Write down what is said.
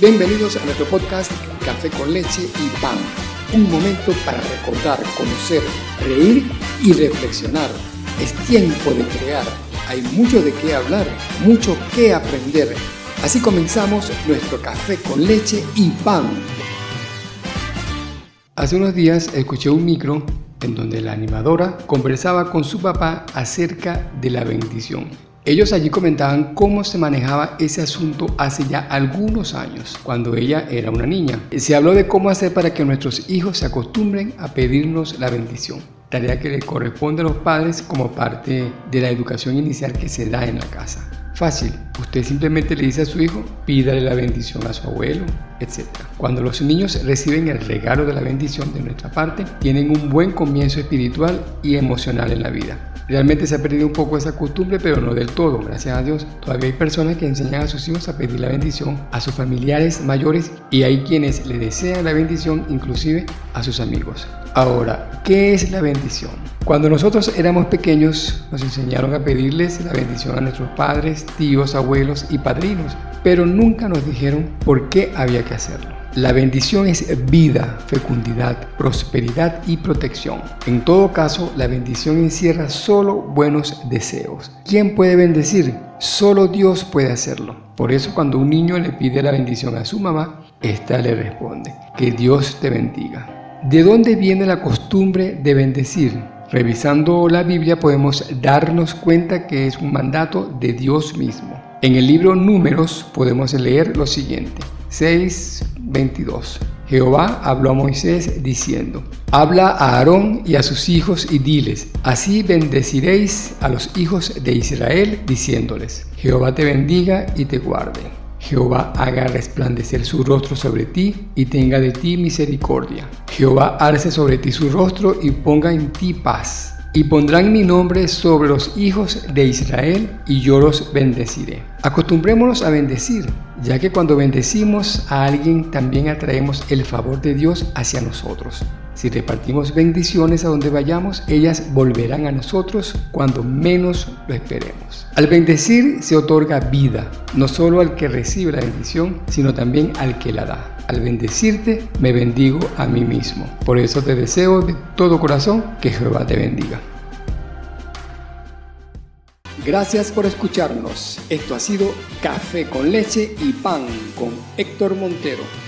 Bienvenidos a nuestro podcast Café con leche y pan. Un momento para recordar, conocer, reír y reflexionar. Es tiempo de crear. Hay mucho de qué hablar, mucho que aprender. Así comenzamos nuestro café con leche y pan. Hace unos días escuché un micro en donde la animadora conversaba con su papá acerca de la bendición. Ellos allí comentaban cómo se manejaba ese asunto hace ya algunos años, cuando ella era una niña. Se habló de cómo hacer para que nuestros hijos se acostumbren a pedirnos la bendición, tarea que le corresponde a los padres como parte de la educación inicial que se da en la casa. Fácil, usted simplemente le dice a su hijo, pídale la bendición a su abuelo, etc. Cuando los niños reciben el regalo de la bendición de nuestra parte, tienen un buen comienzo espiritual y emocional en la vida. Realmente se ha perdido un poco esa costumbre, pero no del todo, gracias a Dios. Todavía hay personas que enseñan a sus hijos a pedir la bendición a sus familiares mayores y hay quienes le desean la bendición inclusive a sus amigos. Ahora, ¿qué es la bendición? Cuando nosotros éramos pequeños nos enseñaron a pedirles la bendición a nuestros padres, tíos, abuelos y padrinos, pero nunca nos dijeron por qué había que hacerlo. La bendición es vida, fecundidad, prosperidad y protección. En todo caso, la bendición encierra solo buenos deseos. ¿Quién puede bendecir? Solo Dios puede hacerlo. Por eso cuando un niño le pide la bendición a su mamá, ésta le responde, que Dios te bendiga. ¿De dónde viene la costumbre de bendecir? Revisando la Biblia podemos darnos cuenta que es un mandato de Dios mismo. En el libro Números podemos leer lo siguiente. 6:22. Jehová habló a Moisés diciendo, Habla a Aarón y a sus hijos y diles, así bendeciréis a los hijos de Israel, diciéndoles, Jehová te bendiga y te guarde. Jehová haga resplandecer su rostro sobre ti y tenga de ti misericordia. Jehová arce sobre ti su rostro y ponga en ti paz. Y pondrán mi nombre sobre los hijos de Israel y yo los bendeciré. Acostumbrémonos a bendecir, ya que cuando bendecimos a alguien también atraemos el favor de Dios hacia nosotros. Si repartimos bendiciones a donde vayamos, ellas volverán a nosotros cuando menos lo esperemos. Al bendecir se otorga vida, no solo al que recibe la bendición, sino también al que la da. Al bendecirte, me bendigo a mí mismo. Por eso te deseo de todo corazón que Jehová te bendiga. Gracias por escucharnos. Esto ha sido Café con leche y pan con Héctor Montero.